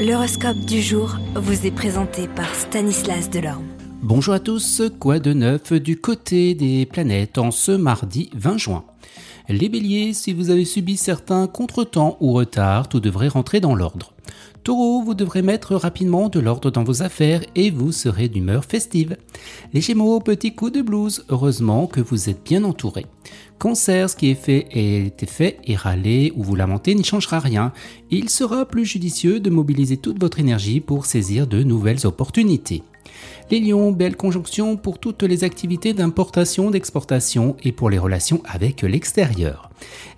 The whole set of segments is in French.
L'horoscope du jour vous est présenté par Stanislas Delorme. Bonjour à tous, quoi de neuf du côté des planètes en ce mardi 20 juin? Les béliers, si vous avez subi certains contretemps ou retards, tout devrait rentrer dans l'ordre. Taureau, vous devrez mettre rapidement de l'ordre dans vos affaires et vous serez d'humeur festive. Les Gémeaux, petit coup de blues, heureusement que vous êtes bien entouré. Cancer, ce qui est fait est fait et râler ou vous lamenter n'y changera rien. Il sera plus judicieux de mobiliser toute votre énergie pour saisir de nouvelles opportunités. Les lions, belle conjonction pour toutes les activités d'importation, d'exportation et pour les relations avec l'extérieur.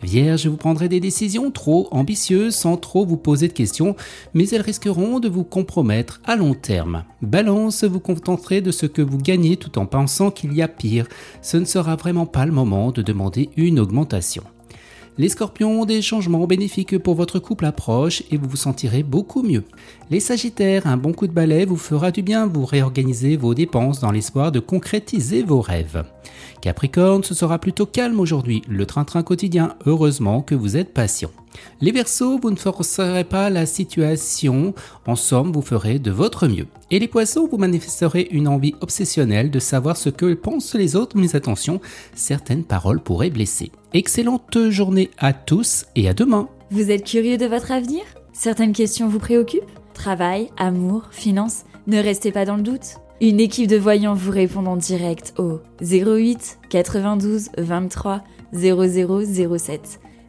Vierge, vous prendrez des décisions trop ambitieuses sans trop vous poser de questions, mais elles risqueront de vous compromettre à long terme. Balance, vous contenterez de ce que vous gagnez tout en pensant qu'il y a pire. Ce ne sera vraiment pas le moment de demander une augmentation. Les scorpions, des changements bénéfiques pour votre couple approchent et vous vous sentirez beaucoup mieux. Les sagittaires, un bon coup de balai vous fera du bien, vous réorganiser vos dépenses dans l'espoir de concrétiser vos rêves. Capricorne, ce sera plutôt calme aujourd'hui, le train-train quotidien, heureusement que vous êtes patient. Les Verseaux, vous ne forcerez pas la situation, en somme, vous ferez de votre mieux. Et les Poissons, vous manifesterez une envie obsessionnelle de savoir ce que pensent les autres, mais attention, certaines paroles pourraient blesser. Excellente journée à tous et à demain. Vous êtes curieux de votre avenir? Certaines questions vous préoccupent? Travail, amour, finances? Ne restez pas dans le doute. Une équipe de voyants vous répond en direct au 08 92 23 0007.